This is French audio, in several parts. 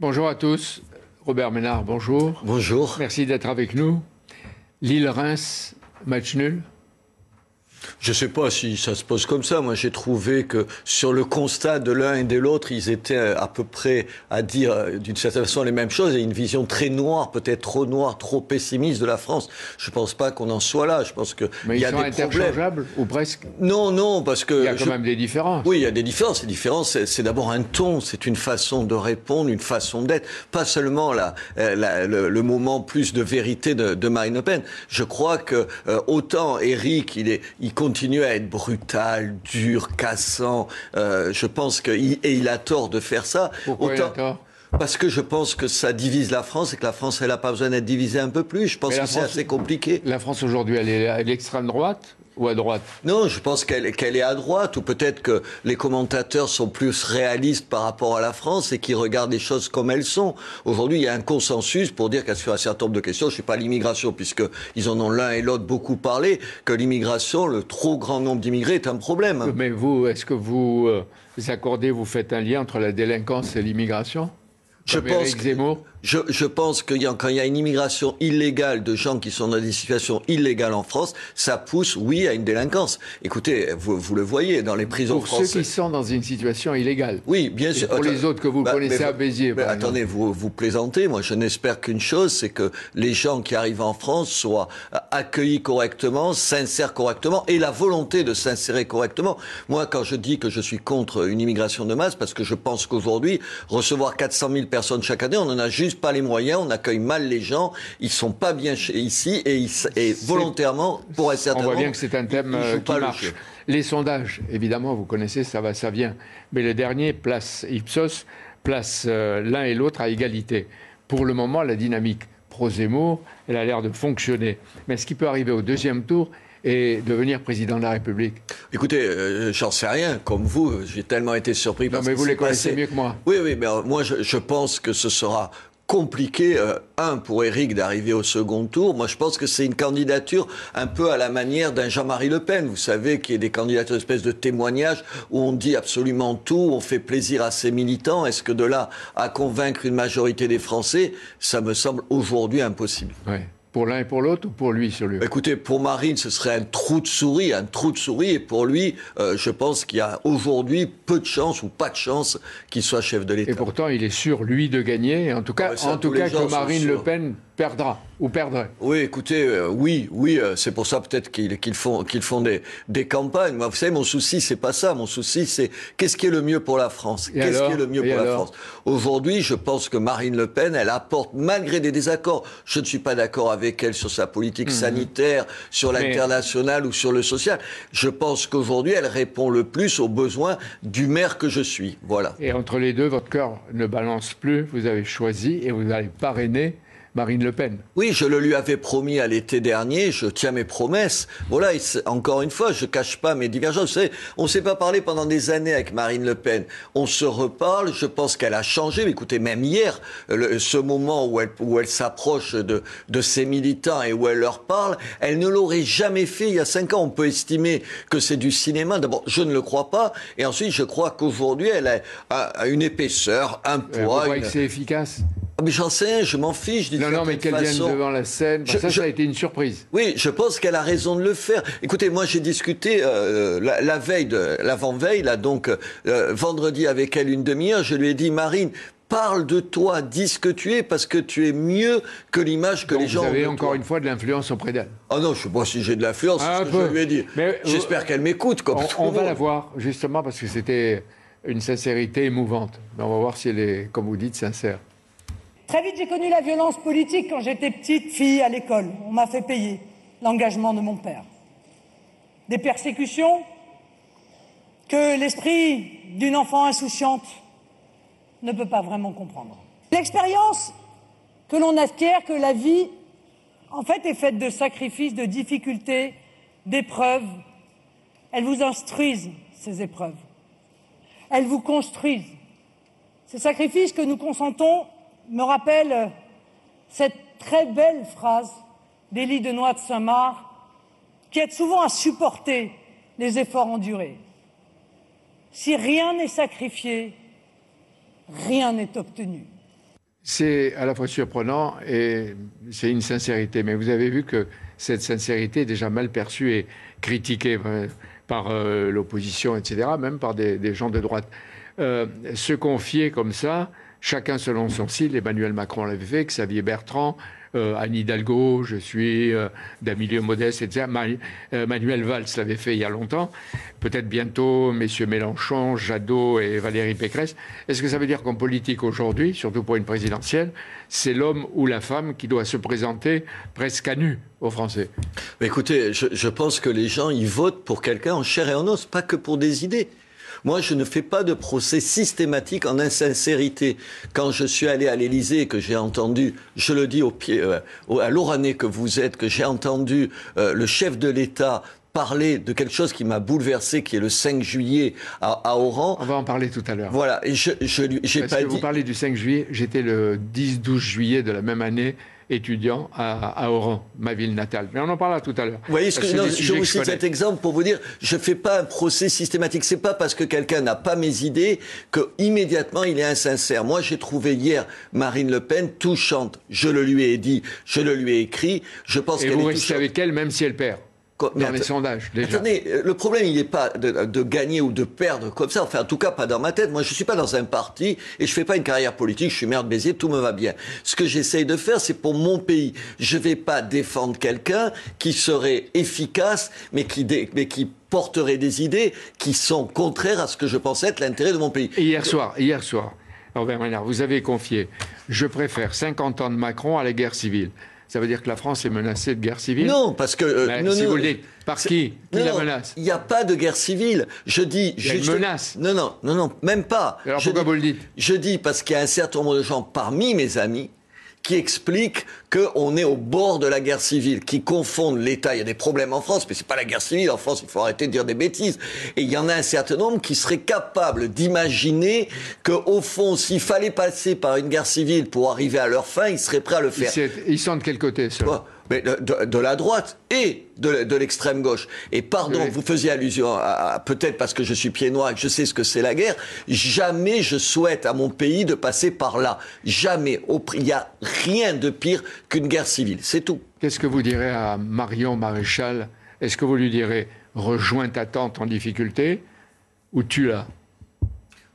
Bonjour à tous. Robert Ménard, bonjour. Bonjour. Merci d'être avec nous. Lille-Reims, match nul je ne sais pas si ça se pose comme ça. Moi, j'ai trouvé que sur le constat de l'un et de l'autre, ils étaient à peu près à dire euh, d'une certaine façon les mêmes choses et une vision très noire, peut-être trop noire, trop pessimiste de la France. Je ne pense pas qu'on en soit là. Je pense que Mais il y a sont des interchangeables ou presque Non, non, parce que il y a quand même des différences. Oui, il y a des différences. Les différences, c'est d'abord un ton, c'est une façon de répondre, une façon d'être, pas seulement la, euh, le, moment plus de vérité de, de, Marine Le Pen. Je crois que euh, autant Eric, il est, il continue à être brutal, dur, cassant. Euh, je pense qu'il et il a tort de faire ça. Pourquoi il a tort? parce que je pense que ça divise la France et que la France, elle n'a pas besoin d'être divisée un peu plus. Je pense que c'est assez compliqué. La France aujourd'hui, elle est à l'extrême droite ou à droite Non, je pense qu'elle est à droite, ou peut-être que les commentateurs sont plus réalistes par rapport à la France et qui regardent les choses comme elles sont. Aujourd'hui, il y a un consensus pour dire qu'à sur un certain nombre de questions, je ne sais pas l'immigration, puisqu'ils en ont l'un et l'autre beaucoup parlé, que l'immigration, le trop grand nombre d'immigrés est un problème. Mais vous, est-ce que vous, euh, vous accordez, vous faites un lien entre la délinquance et l'immigration? Je pense, que, je, je, pense que quand il y a une immigration illégale de gens qui sont dans des situations illégales en France, ça pousse, oui, à une délinquance. Écoutez, vous, vous le voyez dans les prisons françaises. Pour ceux qui sont dans une situation illégale. Oui, bien sûr. pour les autres que vous bah, connaissez à Béziers. Mais attendez, vous, vous plaisantez. Moi, je n'espère qu'une chose, c'est que les gens qui arrivent en France soient accueillis correctement, s'insèrent correctement, et la volonté de s'insérer correctement. Moi, quand je dis que je suis contre une immigration de masse, parce que je pense qu'aujourd'hui, recevoir 400 000 personnes chaque année. On n'en a juste pas les moyens. On accueille mal les gens. Ils sont pas bien ici et, et volontairement, pour un certain On voit bien que c'est un thème euh, qui marche. Les sondages, évidemment, vous connaissez, ça va, ça vient. Mais le dernier place Ipsos place euh, l'un et l'autre à égalité. Pour le moment, la dynamique pro-Zemmour, elle a l'air de fonctionner. Mais ce qui peut arriver au deuxième tour et devenir président de la République Écoutez, euh, j'en sais rien. Comme vous, j'ai tellement été surpris. Non, mais vous les connaissez mieux que moi. Oui, oui, mais moi, je, pense que ce sera compliqué, euh, un, pour Éric d'arriver au second tour. Moi, je pense que c'est une candidature un peu à la manière d'un Jean-Marie Le Pen. Vous savez, qui est des candidatures, espèce de témoignage où on dit absolument tout, on fait plaisir à ses militants. Est-ce que de là à convaincre une majorité des Français, ça me semble aujourd'hui impossible. Pour l'un et pour l'autre ou pour lui sur lui? Écoutez, pour Marine, ce serait un trou de souris, un trou de souris. Et pour lui, euh, je pense qu'il y a aujourd'hui peu de chance ou pas de chance qu'il soit chef de l'État. Et pourtant, il est sûr, lui, de gagner. En tout cas, ah en tout cas que Marine Le Pen perdra ou perdrait. Oui, écoutez, euh, oui, oui, euh, c'est pour ça peut-être qu'ils font, qu'ils font des, des, campagnes. Moi, vous savez, mon souci, c'est pas ça. Mon souci, c'est qu'est-ce qui est le mieux pour la France? Qu'est-ce qui est le mieux pour la France? Aujourd'hui, je pense que Marine Le Pen, elle apporte, malgré des désaccords, je ne suis pas d'accord avec elle sur sa politique mhm. sanitaire, sur l'international ou sur le social. Je pense qu'aujourd'hui, elle répond le plus aux besoins du maire que je suis. Voilà. Et entre les deux, votre cœur ne balance plus. Vous avez choisi et vous allez parrainer Marine Le Pen. Oui, je le lui avais promis à l'été dernier, je tiens mes promesses. Voilà, encore une fois, je cache pas mes divergences. Vous savez, on ne s'est pas parlé pendant des années avec Marine Le Pen. On se reparle, je pense qu'elle a changé. Mais écoutez, même hier, ce moment où elle, où elle s'approche de, de ses militants et où elle leur parle, elle ne l'aurait jamais fait il y a cinq ans. On peut estimer que c'est du cinéma. D'abord, je ne le crois pas. Et ensuite, je crois qu'aujourd'hui, elle a, une épaisseur, un poids. Vous croyez que c'est efficace? Ah, mais j'en sais, je m'en fiche. Non, non, mais qu'elle vienne devant la scène, bah, ça, ça a été une surprise. Oui, je pense qu'elle a raison de le faire. Écoutez, moi, j'ai discuté euh, la, veille, de l'avant-veille, là, donc euh, vendredi avec elle une demi-heure. Je lui ai dit, Marine, parle de toi, dis ce que tu es, parce que tu es mieux que l'image que les gens. Vous avez encore une fois de l'influence auprès d'elle. Ah non, je sais pas si j'ai de l'influence, c'est ce que je lui ai dit. J'espère qu'elle m'écoute. Comme on, on va la voir, justement, parce que c'était une sincérité émouvante. Mais on va voir si elle est, comme vous dites, sincère. Très vite, j'ai connu la violence politique quand j'étais petite fille à l'école. On m'a fait payer l'engagement de mon père. Des persécutions que l'esprit d'une enfant insouciante ne peut pas vraiment comprendre. L'expérience que l'on acquiert, que la vie, en fait, est faite de sacrifices, de difficultés, d'épreuves. Elles vous instruisent, ces épreuves. Elles vous construisent. Ces sacrifices que nous consentons me rappelle cette très belle phrase d'Élie de Noix de Saint-Marc, qui aide souvent à supporter les efforts endurés. Si rien n'est sacrifié, rien n'est obtenu. C'est à la fois surprenant et c'est une sincérité. Mais vous avez vu que cette sincérité est déjà mal perçue et critiquée euh, par euh, l'opposition, etc., même par des, gens de droite. Euh, se confier comme ça, chacun selon son style, Emmanuel Macron l'avait fait, Xavier Bertrand, euh, Anne Hidalgo, je suis euh, d'un milieu modeste, etc. Euh, Manuel Valls l'avait fait il y a longtemps. Peut-être bientôt, messieurs Mélenchon, Jadot et Valérie Pécresse. Est-ce que ça veut dire qu'en politique aujourd'hui, surtout pour une présidentielle, c'est l'homme ou la femme qui doit se présenter presque à nu aux Français? Écoutez, je, je pense que les gens, ils votent pour quelqu'un en chair et en os, pas que pour des idées. Moi, je ne fais pas de procès systématique en insincérité. Quand je suis allé à l'Élysée et que j'ai entendu, je le dis au pied, euh, à l'orané que vous êtes, que j'ai entendu euh, le chef de l'État parler de quelque chose qui m'a bouleversé, qui est le 5 juillet à, à, Oran. On va en parler tout à l'heure. Voilà, et je, je j'ai pas que dit... Vous parlez du 5 juillet, j'étais le 10-12 juillet de la même année étudiant à, Oran, ma ville natale. Mais on en parlera tout à l'heure. Vous voyez, ce que, je vous cite cet exemple pour vous dire, je ne fais pas un procès systématique. C'est pas parce que quelqu'un n'a pas mes idées que immédiatement il est insincère. Moi, j'ai trouvé hier Marine Le Pen touchante. Je le lui ai dit, je le lui ai écrit. Je pense Et vous restez avec elle même si elle perd dans les sondages, déjà. Attendez, euh, le problème, il n'est pas de, gagner ou de perdre comme ça. Enfin, en tout cas, pas dans ma tête. Moi, je ne suis pas dans un parti et je ne fais pas une carrière politique. Je suis maire de Béziers, tout me va bien. Ce que j'essaye de faire, c'est pour mon pays. Je ne vais pas défendre quelqu'un qui serait efficace, mais qui, mais qui porterait des idées qui sont contraires à ce que je pense être l'intérêt de mon pays. Et hier soir, hier soir, Robert Ménard, vous avez confié, je préfère 50 ans de Macron à la guerre civile ça veut dire que la France est menacée de guerre civile Non, parce que... Euh, non, si vous le dites, par qui Qui la menace Il n'y a pas de guerre civile. Je dis... Il y a une menace. Non, non, non, non, même pas. Alors pourquoi vous le dites Je dis parce qu'il y a un certain nombre de gens parmi mes amis qui explique qu'on est au bord de la guerre civile, qui confondent l'État. Il y a des problèmes en France, mais c'est pas la guerre civile. En France, il faut arrêter de dire des bêtises. Et il y en a un certain nombre qui seraient capables d'imaginer qu'au fond, s'il fallait passer par une guerre civile pour arriver à leur fin, ils seraient prêts à le faire. Ils sont de quel côté, ça? Mais de, la droite et de, l'extrême gauche. Et pardon, vous faisiez allusion à, peut-être parce que je suis pied noir et que je sais ce que c'est la guerre. Jamais je souhaite à mon pays de passer par là. Jamais. Il n'y a rien de pire qu'une guerre civile. C'est tout. Qu'est-ce que vous direz à Marion Maréchal? Est-ce que vous lui direz rejoins ta tante en difficulté ou tue-la?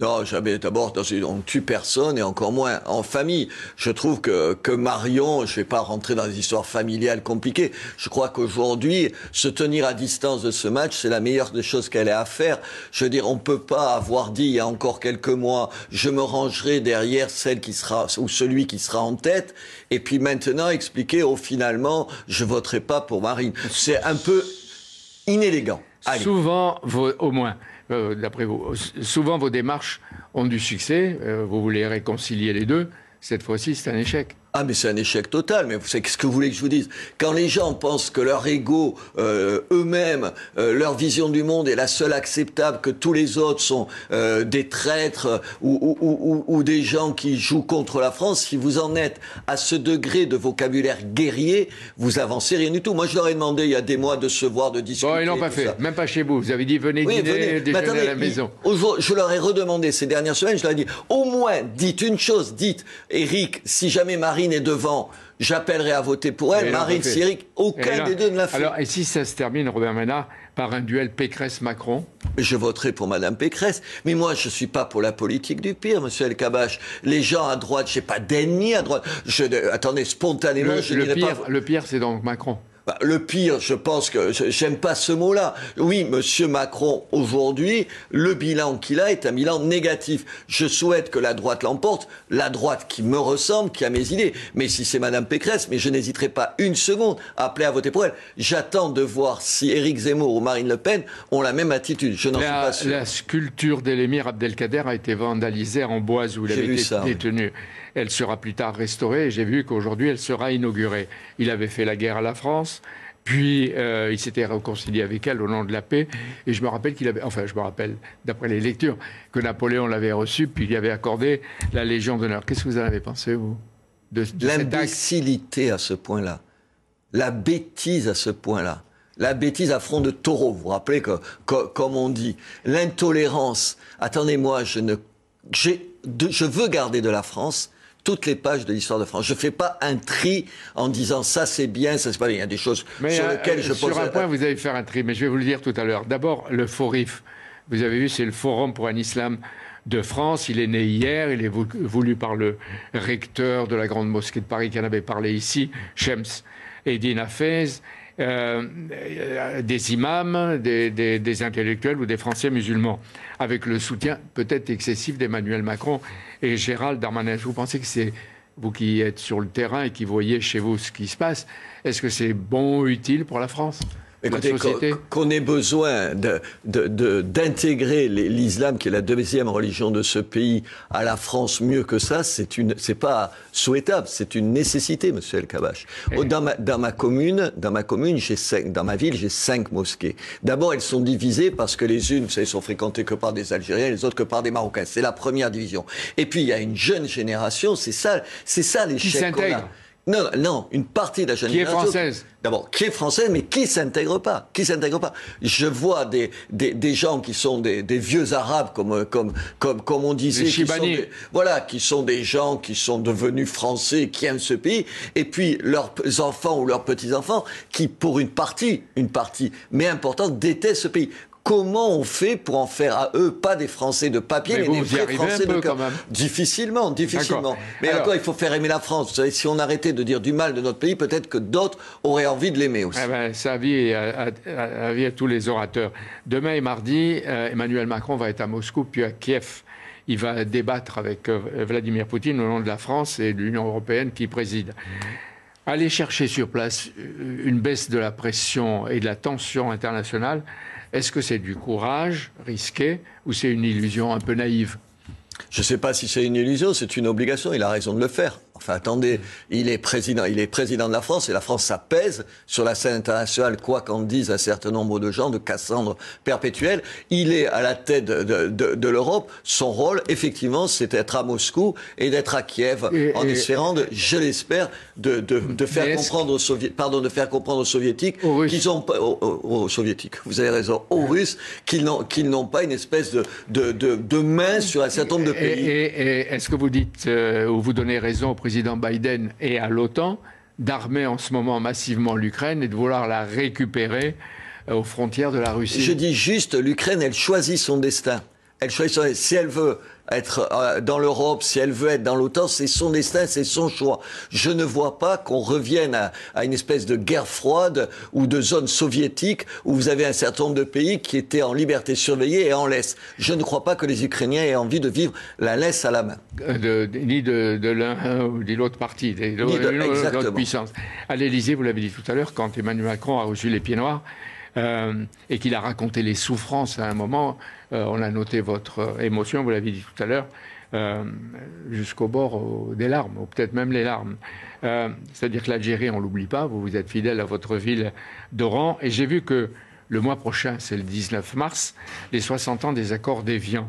Non, jamais. D'abord, on ne tue personne et encore moins en famille. Je trouve que, que Marion, je ne vais pas rentrer dans des histoires familiales compliquées. Je crois qu'aujourd'hui, se tenir à distance de ce match, c'est la meilleure des choses qu'elle ait à faire. Je veux dire, on ne peut pas avoir dit il y a encore quelques mois, je me rangerai derrière celle qui sera ou celui qui sera en tête, et puis maintenant expliquer, oh finalement, je voterai pas pour Marine. C'est un peu inélégant. Souvent, au moins. Euh, d'après vous. Souvent, vos démarches ont du succès. Euh, vous voulez réconcilier les deux. Cette fois-ci, c'est un échec. Ah, mais c'est un échec total. Mais vous savez, qu'est-ce que vous voulez que je vous dise? Quand les gens pensent que leur ego, euh, eux-mêmes, euh, leur vision du monde est la seule acceptable, que tous les autres sont euh, des traîtres ou, ou, ou, des gens qui jouent contre la France, si vous en êtes à ce degré de vocabulaire guerrier, vous avancez rien du tout. Moi, je leur ai demandé il y a des mois de se voir, de discuter. Bon, ils l'ont pas fait. Même pas chez vous. Vous avez dit venez dîner, déjeuner à la maison. je leur ai redemandé ces dernières semaines. Je leur ai dit au moins dites une chose. Dites, Eric, si jamais Marie Marine est devant, j'appellerai à voter pour elle. Marine Syrique, aucun des deux ne l'a fait. Alors, et si ça se termine, Robert Ménard, par un duel Pécresse-Macron? Je voterai pour Madame Pécresse. Mais moi, je ne suis pas pour la politique du pire, Monsieur El Kabash. Les gens à droite, je n'ai pas d'ennemis à droite. Je, attendez, spontanément, le, je le pire, Le pire, c'est donc Macron. Le pire, je pense que j'aime pas ce mot-là. Oui, Monsieur Macron, aujourd'hui, le bilan qu'il a est un bilan négatif. Je souhaite que la droite l'emporte, la droite qui me ressemble, qui a mes idées. Mais si c'est Madame Pécresse, mais je n'hésiterai pas une seconde à appeler à voter pour elle. J'attends de voir si Éric Zemmour ou Marine Le Pen ont la même attitude. Je n'en suis pas sûr. La sculpture d'Elémir Abdelkader a été vandalisée en bois où il avait été détenu. Elle sera plus tard restaurée et j'ai vu qu'aujourd'hui elle sera inaugurée. Il avait fait la guerre à la France. Puis euh, il s'était réconcilié avec elle au nom de la paix. Et je me rappelle qu'il avait, enfin je me rappelle, d'après les lectures, que Napoléon l'avait reçu, puis il avait accordé la Légion d'honneur. Qu'est-ce que vous en avez pensé, vous de, L'imbécilité à ce point-là. La bêtise à ce point-là. La bêtise à front de taureau, vous vous rappelez, que, comme on dit. L'intolérance. Attendez-moi, je ne. je veux garder de la France toutes les pages de l'histoire de France. Je ne fais pas un tri en disant ça c'est bien, ça c'est pas bien. Il y a des choses sur euh, lesquelles je pose... Sur un point, vous allez faire un tri, mais je vais vous le dire tout à l'heure. D'abord, le FORIF. Vous avez vu, c'est le Forum pour un islam de France. Il est né hier, il est voulu par le recteur de la Grande Mosquée de Paris qui en avait parlé ici, Shems Eddin Hafez. Euh, des imams, des, intellectuels ou des Français musulmans, avec le soutien peut-être excessif d'Emmanuel Macron et Gérald Darmanin. Vous pensez que c'est vous qui êtes sur le terrain et qui voyez chez vous ce qui se passe, est-ce que c'est bon, utile pour la France? Écoutez, qu'on ait besoin d'intégrer l'islam, qui est la deuxième religion de ce pays, à la France mieux que ça, c'est une, c'est pas souhaitable, c'est une nécessité, Monsieur El Kabash. Dans ma, dans ma commune, dans ma commune, j'ai cinq, dans ma ville, j'ai cinq mosquées. D'abord, elles sont divisées parce que les unes, elles sont fréquentées que par des Algériens, les autres que par des Marocains. C'est la première division. Et puis il y a une jeune génération, c'est ça, c'est ça l'échec qu'on a. Non, non, une partie de la jeune Qui est française D'abord, qui est française, mais qui s'intègre pas Qui s'intègre pas Je vois des, des, gens qui sont des, vieux arabes, comme, comme, comme, comme on disait. Qui sont voilà, qui sont des gens qui sont devenus français, qui aiment ce pays, et puis leurs enfants ou leurs petits-enfants, qui, pour une partie, une partie, mais importante, détestent ce pays. Comment on fait pour en faire à eux pas des Français de papier, mais, des vrais Français de cœur Difficilement, difficilement. Mais encore, il faut faire aimer la France. Vous savez, si on arrêtait de dire du mal de notre pays, peut-être que d'autres auraient envie de l'aimer aussi. Eh ben, ça vie à, à, tous les orateurs. Demain et mardi, euh, Emmanuel Macron va être à Moscou puis à Kiev. Il va débattre avec euh, Vladimir Poutine au nom de la France et de l'Union européenne qui préside. Aller chercher sur place euh, une baisse de la pression et de la tension internationale, est-ce que c'est du courage risqué ou c'est une illusion un peu naïve? Je ne sais pas si c'est une illusion, c'est une obligation, il a raison de le faire. Enfin, attendez, il est président, il est président de la France et la France, ça pèse sur la scène internationale, quoi qu'en disent un certain nombre de gens, de Cassandre perpétuelle. Il est à la tête de, de, de, l'Europe. Son rôle, effectivement, c'est d'être à Moscou et d'être à Kiev, en espérant, de, je l'espère, de, de, faire comprendre aux soviétiques, pardon, de faire comprendre aux soviétiques qu'ils ont aux, soviétiques, vous avez raison, aux Russes, qu'ils n'ont, qu'ils n'ont pas une espèce de, de, de, main sur un certain nombre de pays. Et, est-ce que vous dites, euh, ou vous donnez raison au président président Biden et à l'OTAN d'armer en ce moment massivement l'Ukraine et de vouloir la récupérer euh, aux frontières de la Russie. Je dis juste, l'Ukraine, elle choisit son destin. Elle choisit. Si elle veut être euh, dans l'Europe, si elle veut être dans l'OTAN, c'est son destin, c'est son choix. Je ne vois pas qu'on revienne à, une espèce de guerre froide ou de zone soviétique où vous avez un certain nombre de pays qui étaient en liberté surveillée et en laisse. Je ne crois pas que les Ukrainiens aient envie de vivre la laisse à la main. Euh, ni de, l'un ou de l'autre parti, de l'autre puissance. À l'Élysée, vous l'avez dit tout à l'heure, quand Emmanuel Macron a reçu les pieds noirs, euh, et qu'il a raconté les souffrances à un moment. Euh, on a noté votre émotion, vous l'avez dit tout à l'heure, euh, jusqu'au bord des larmes, ou peut-être même les larmes. C'est-à-dire que l'Algérie, on l'oublie pas, vous vous êtes fidèle à votre ville d'Oran, et j'ai vu que le mois prochain, c'est le 19 mars, les 60 ans des accords d'Évian.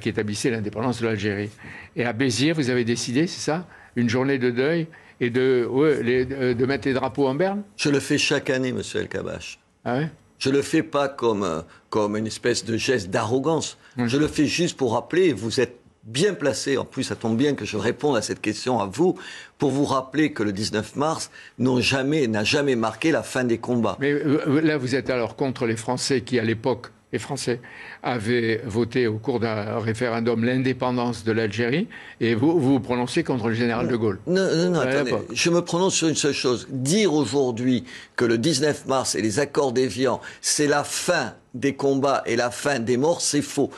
qui établissaient l'indépendance de l'Algérie. Et à Béziers, vous avez décidé, c'est ça Une journée de deuil et de, de mettre les drapeaux en berne? Je le fais chaque année, monsieur El Kabash. Ah je ne le fais pas comme, euh, comme une espèce de geste d'arrogance. Je le fais juste pour rappeler, vous êtes bien placé, en plus ça tombe bien que je réponde à cette question à vous, pour vous rappeler que le 19 mars n'a jamais, jamais marqué la fin des combats. Mais euh, là, vous êtes alors contre les Français qui, à l'époque, les Français avaient voté au cours d'un référendum l'indépendance de l'Algérie, et vous, vous prononcez contre le général de Gaulle. Non, non, non, attendez, je me prononce sur une seule chose. Dire aujourd'hui que le 19 mars et les accords d'Évian, c'est la fin des combats et la fin des morts, c'est faux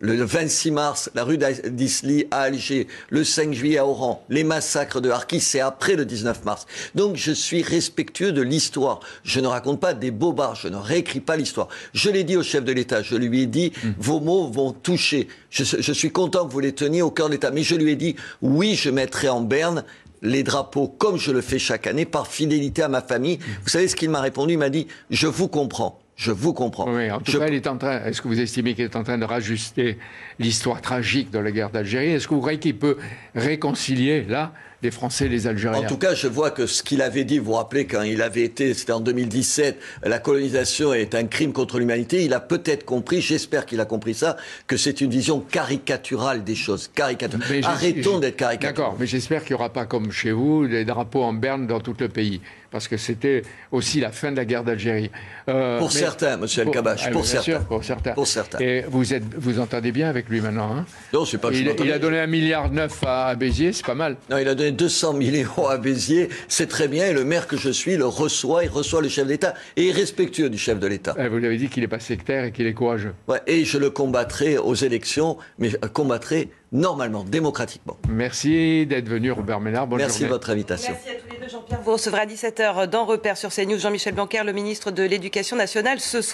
le 26 mars, la rue d'Isly à Alger, le 5 juillet à Oran, les massacres de Harkis, c'est après le 19 mars. Donc je suis respectueux de l'histoire. Je ne raconte pas des bobards, je ne réécris pas l'histoire. Je l'ai dit au chef de l'État, je lui ai dit, hmm. vos mots vont toucher. Je, je suis content que vous les teniez au cœur de l'État. Mais je lui ai dit, oui, je mettrai en berne les drapeaux comme je le fais chaque année par fidélité à ma famille. Hmm. Vous savez ce qu'il m'a répondu? Il m'a dit, je vous comprends Je vous comprends. Oui, en tout cas, est en train. Est-ce que vous estimez qu'il est en train de rajuster l'histoire tragique de la guerre d'Algérie? Est-ce que vous croyez qu'il peut réconcilier là les Français et les Algériens. En tout cas, je vois que ce qu'il avait dit, vous vous rappelez, quand il avait été, c'était en 2017, la colonisation est un crime contre l'humanité, il a peut-être compris, j'espère qu'il a compris ça, que c'est une vision caricaturale des choses. Caricaturale. Arrêtons d'être caricaturaux. D'accord, mais j'espère qu'il n'y aura pas comme chez vous des drapeaux en berne dans tout le pays parce que c'était aussi la fin de la guerre d'Algérie. Euh, pour certains, Monsieur El Kabash, ah, pour, certains. pour certains. Pour certains. Et vous êtes, vous entendez bien avec lui maintenant hein? Non, c'est pas. il, il a donné un milliard neuf à, Béziers, c'est pas mal. Non, il a donné 200 millions à Béziers, c'est très bien. Et le maire que je suis le reçoit, il reçoit le chef d'État et est respectueux du chef de l'État. Eh, vous lui avez dit qu'il n'est pas sectaire et qu'il est courageux. Ouais, et je le combattrai aux élections, mais je combattrai normalement, démocratiquement. Merci d'être venu, Robert Ménard. Bonne Merci de votre invitation. Merci à tous les deux, Jean-Pierre. Vous recevrez à 17h dans Repère sur CNews Jean-Michel Blanquer, le ministre de l'Éducation nationale, ce soir.